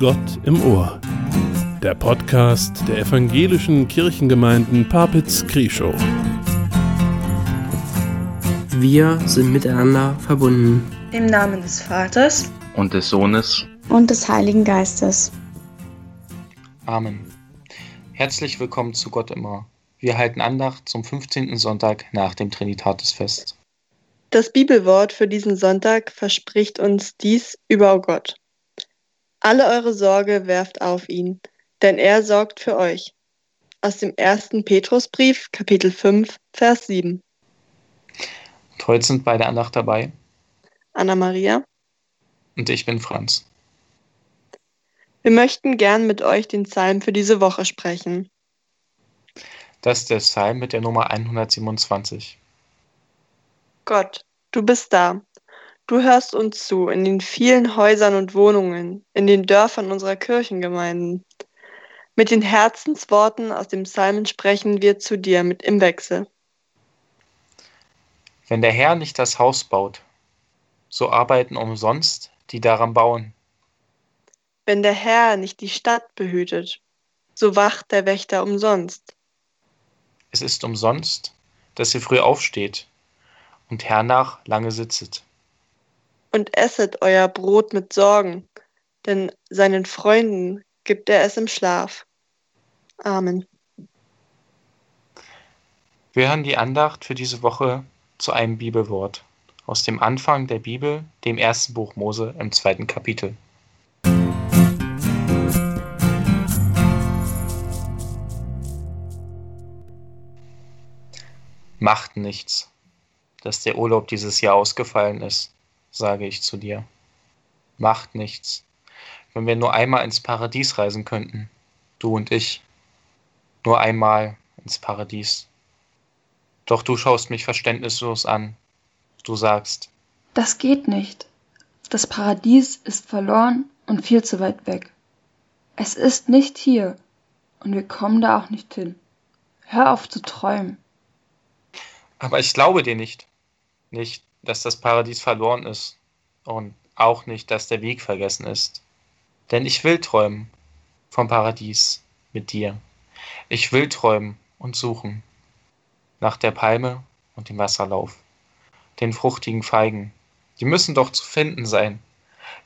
Gott im Ohr. Der Podcast der evangelischen Kirchengemeinden Papitz-Krieschow. Wir sind miteinander verbunden. Im Namen des Vaters und des Sohnes und des Heiligen Geistes. Amen. Herzlich willkommen zu Gott im Ohr. Wir halten Andacht zum 15. Sonntag nach dem Trinitatisfest. Das Bibelwort für diesen Sonntag verspricht uns dies über Gott. Alle eure Sorge werft auf ihn, denn er sorgt für euch. Aus dem ersten Petrusbrief, Kapitel 5, Vers 7. Und heute sind bei der Andacht dabei Anna Maria und ich bin Franz. Wir möchten gern mit euch den Psalm für diese Woche sprechen. Das ist der Psalm mit der Nummer 127. Gott, du bist da. Du hörst uns zu in den vielen Häusern und Wohnungen, in den Dörfern unserer Kirchengemeinden. Mit den Herzensworten aus dem Psalmen sprechen wir zu dir mit im Wechsel. Wenn der Herr nicht das Haus baut, so arbeiten umsonst die daran bauen. Wenn der Herr nicht die Stadt behütet, so wacht der Wächter umsonst. Es ist umsonst, dass ihr früh aufsteht und hernach lange sitzet. Und esset euer Brot mit Sorgen, denn seinen Freunden gibt er es im Schlaf. Amen. Wir hören die Andacht für diese Woche zu einem Bibelwort aus dem Anfang der Bibel, dem ersten Buch Mose im zweiten Kapitel. Macht nichts dass der Urlaub dieses Jahr ausgefallen ist, sage ich zu dir. Macht nichts. Wenn wir nur einmal ins Paradies reisen könnten, du und ich. Nur einmal ins Paradies. Doch du schaust mich verständnislos an. Du sagst, das geht nicht. Das Paradies ist verloren und viel zu weit weg. Es ist nicht hier und wir kommen da auch nicht hin. Hör auf zu träumen. Aber ich glaube dir nicht. Nicht, dass das Paradies verloren ist und auch nicht, dass der Weg vergessen ist. Denn ich will träumen vom Paradies mit dir. Ich will träumen und suchen nach der Palme und dem Wasserlauf, den fruchtigen Feigen. Die müssen doch zu finden sein.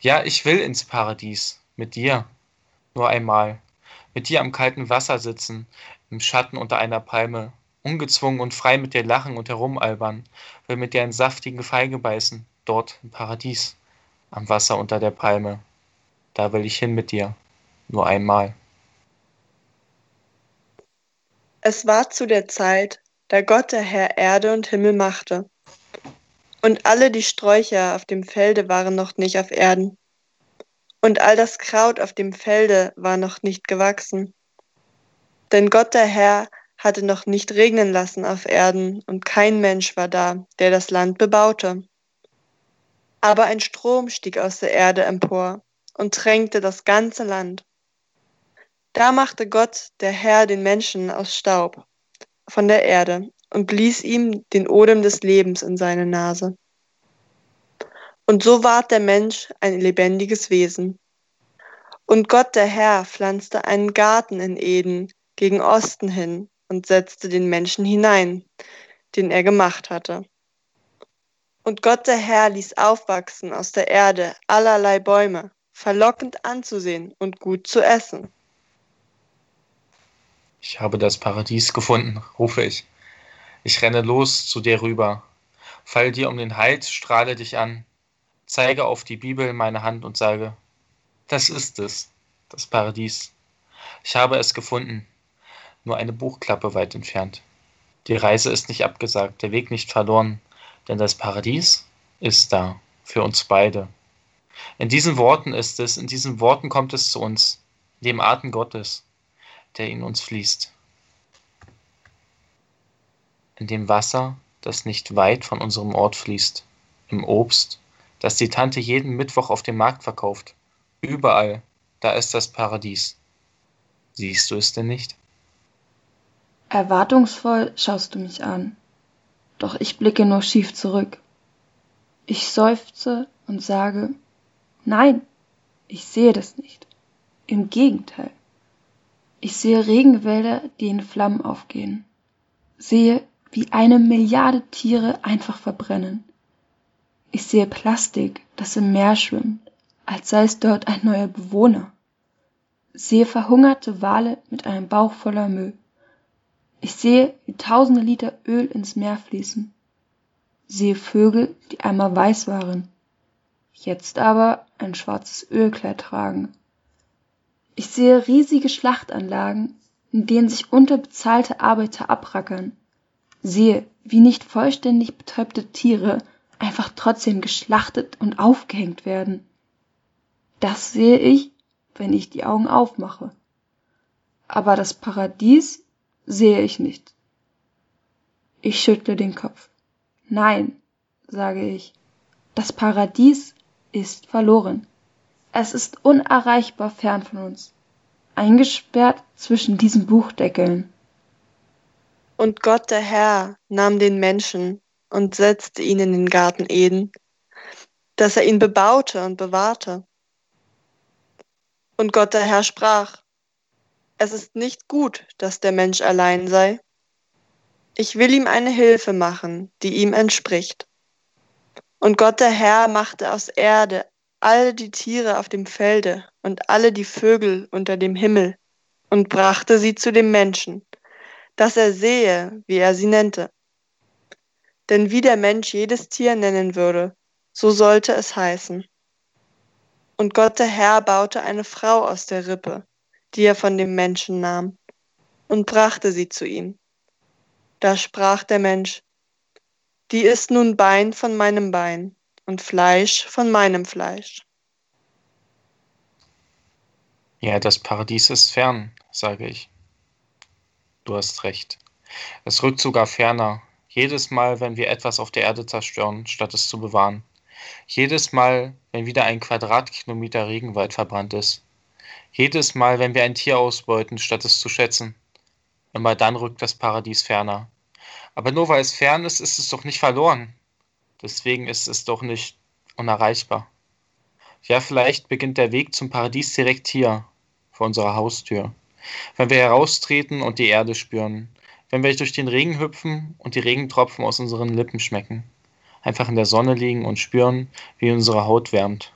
Ja, ich will ins Paradies mit dir. Nur einmal. Mit dir am kalten Wasser sitzen, im Schatten unter einer Palme ungezwungen und frei mit dir lachen und herumalbern, will mit dir einen saftigen Feige beißen, dort im Paradies, am Wasser unter der Palme. Da will ich hin mit dir, nur einmal. Es war zu der Zeit, da Gott der Herr Erde und Himmel machte. Und alle die Sträucher auf dem Felde waren noch nicht auf Erden. Und all das Kraut auf dem Felde war noch nicht gewachsen. Denn Gott der Herr hatte noch nicht regnen lassen auf Erden, und kein Mensch war da, der das Land bebaute. Aber ein Strom stieg aus der Erde empor und tränkte das ganze Land. Da machte Gott, der Herr, den Menschen aus Staub von der Erde und blies ihm den Odem des Lebens in seine Nase. Und so ward der Mensch ein lebendiges Wesen. Und Gott, der Herr, pflanzte einen Garten in Eden gegen Osten hin und setzte den Menschen hinein, den er gemacht hatte. Und Gott der Herr ließ aufwachsen aus der Erde allerlei Bäume, verlockend anzusehen und gut zu essen. Ich habe das Paradies gefunden, rufe ich. Ich renne los zu dir rüber, fall dir um den Hals, strahle dich an, zeige auf die Bibel meine Hand und sage, das ist es, das Paradies. Ich habe es gefunden nur eine Buchklappe weit entfernt. Die Reise ist nicht abgesagt, der Weg nicht verloren, denn das Paradies ist da, für uns beide. In diesen Worten ist es, in diesen Worten kommt es zu uns, dem Atem Gottes, der in uns fließt. In dem Wasser, das nicht weit von unserem Ort fließt, im Obst, das die Tante jeden Mittwoch auf dem Markt verkauft. Überall, da ist das Paradies. Siehst du es denn nicht? Erwartungsvoll schaust du mich an, doch ich blicke nur schief zurück. Ich seufze und sage, nein, ich sehe das nicht. Im Gegenteil. Ich sehe Regenwälder, die in Flammen aufgehen. Sehe, wie eine Milliarde Tiere einfach verbrennen. Ich sehe Plastik, das im Meer schwimmt, als sei es dort ein neuer Bewohner. Sehe verhungerte Wale mit einem Bauch voller Müll. Ich sehe, wie tausende Liter Öl ins Meer fließen. Sehe Vögel, die einmal weiß waren, jetzt aber ein schwarzes Ölkleid tragen. Ich sehe riesige Schlachtanlagen, in denen sich unterbezahlte Arbeiter abrackern. Sehe, wie nicht vollständig betäubte Tiere einfach trotzdem geschlachtet und aufgehängt werden. Das sehe ich, wenn ich die Augen aufmache. Aber das Paradies sehe ich nicht. Ich schüttle den Kopf. Nein, sage ich, das Paradies ist verloren. Es ist unerreichbar fern von uns, eingesperrt zwischen diesen Buchdeckeln. Und Gott der Herr nahm den Menschen und setzte ihn in den Garten Eden, dass er ihn bebaute und bewahrte. Und Gott der Herr sprach, es ist nicht gut, dass der Mensch allein sei. Ich will ihm eine Hilfe machen, die ihm entspricht. Und Gott der Herr machte aus Erde alle die Tiere auf dem Felde und alle die Vögel unter dem Himmel und brachte sie zu dem Menschen, dass er sehe, wie er sie nennte. Denn wie der Mensch jedes Tier nennen würde, so sollte es heißen. Und Gott der Herr baute eine Frau aus der Rippe, die er von dem Menschen nahm, und brachte sie zu ihm. Da sprach der Mensch, die ist nun Bein von meinem Bein und Fleisch von meinem Fleisch. Ja, das Paradies ist fern, sage ich. Du hast recht. Es rückt sogar ferner, jedes Mal, wenn wir etwas auf der Erde zerstören, statt es zu bewahren. Jedes Mal, wenn wieder ein Quadratkilometer Regenwald verbrannt ist. Jedes Mal, wenn wir ein Tier ausbeuten, statt es zu schätzen. Immer dann rückt das Paradies ferner. Aber nur weil es fern ist, ist es doch nicht verloren. Deswegen ist es doch nicht unerreichbar. Ja, vielleicht beginnt der Weg zum Paradies direkt hier, vor unserer Haustür. Wenn wir heraustreten und die Erde spüren, wenn wir durch den Regen hüpfen und die Regentropfen aus unseren Lippen schmecken. Einfach in der Sonne liegen und spüren, wie unsere Haut wärmt.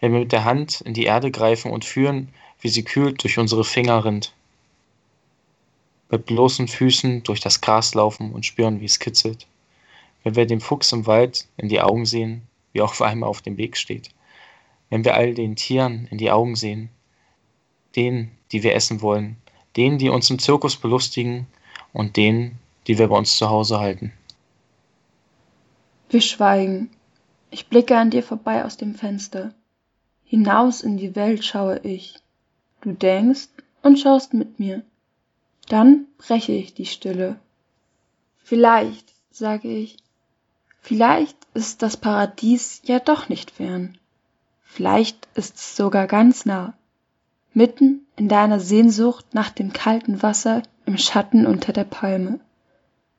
Wenn wir mit der Hand in die Erde greifen und fühlen, wie sie kühlt durch unsere Finger rinnt. Mit bloßen Füßen durch das Gras laufen und spüren, wie es kitzelt. Wenn wir dem Fuchs im Wald in die Augen sehen, wie er auf einmal auf dem Weg steht. Wenn wir all den Tieren in die Augen sehen, denen, die wir essen wollen, denen, die uns im Zirkus belustigen und denen, die wir bei uns zu Hause halten. Wir schweigen. Ich blicke an dir vorbei aus dem Fenster. Hinaus in die Welt schaue ich. Du denkst und schaust mit mir. Dann breche ich die Stille. Vielleicht, sage ich, vielleicht ist das Paradies ja doch nicht fern. Vielleicht ist es sogar ganz nah, mitten in deiner Sehnsucht nach dem kalten Wasser im Schatten unter der Palme.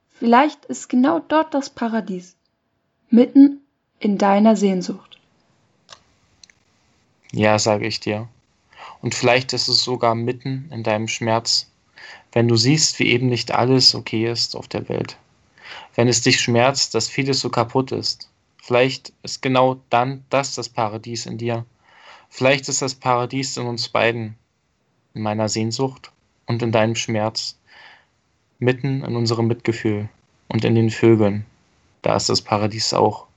Vielleicht ist genau dort das Paradies, mitten in deiner Sehnsucht. Ja, sage ich dir. Und vielleicht ist es sogar mitten in deinem Schmerz, wenn du siehst, wie eben nicht alles okay ist auf der Welt. Wenn es dich schmerzt, dass vieles so kaputt ist. Vielleicht ist genau dann das das Paradies in dir. Vielleicht ist das Paradies in uns beiden, in meiner Sehnsucht und in deinem Schmerz, mitten in unserem Mitgefühl und in den Vögeln. Da ist das Paradies auch,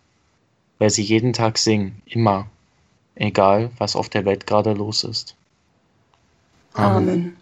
weil sie jeden Tag singen, immer, egal was auf der Welt gerade los ist. Amen.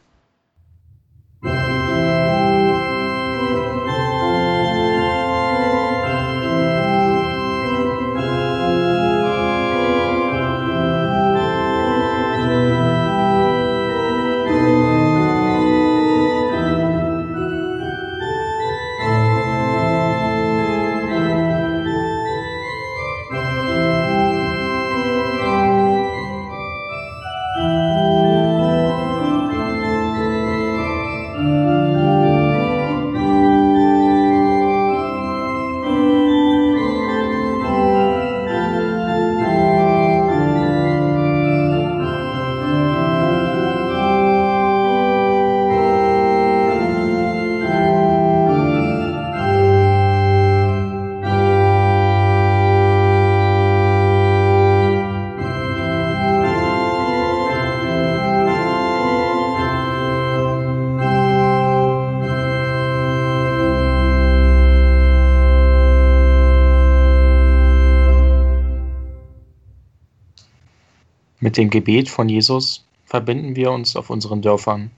Mit dem Gebet von Jesus verbinden wir uns auf unseren Dörfern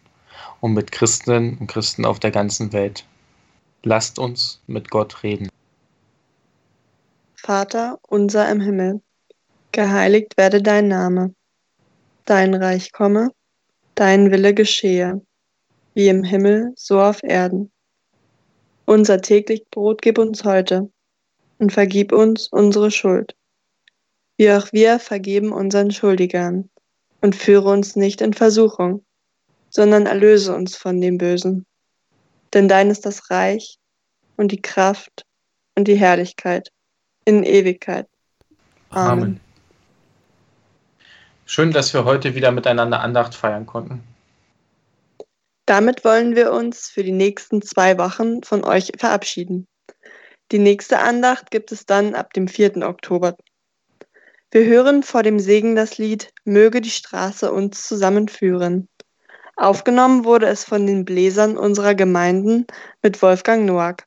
und mit Christinnen und Christen auf der ganzen Welt. Lasst uns mit Gott reden. Vater unser im Himmel, geheiligt werde dein Name, dein Reich komme, dein Wille geschehe, wie im Himmel, so auf Erden. Unser täglich Brot gib uns heute und vergib uns unsere Schuld, wie auch wir vergeben unseren Schuldigern, und führe uns nicht in Versuchung, sondern erlöse uns von dem Bösen. Denn dein ist das Reich und die Kraft und die Herrlichkeit in Ewigkeit. Amen. Amen. Schön, dass wir heute wieder miteinander Andacht feiern konnten. Damit wollen wir uns für die nächsten zwei Wochen von euch verabschieden. Die nächste Andacht gibt es dann ab dem 4. Oktober. Wir hören vor dem Segen das Lied Möge die Straße uns zusammenführen. Aufgenommen wurde es von den Bläsern unserer Gemeinden mit Wolfgang Noack.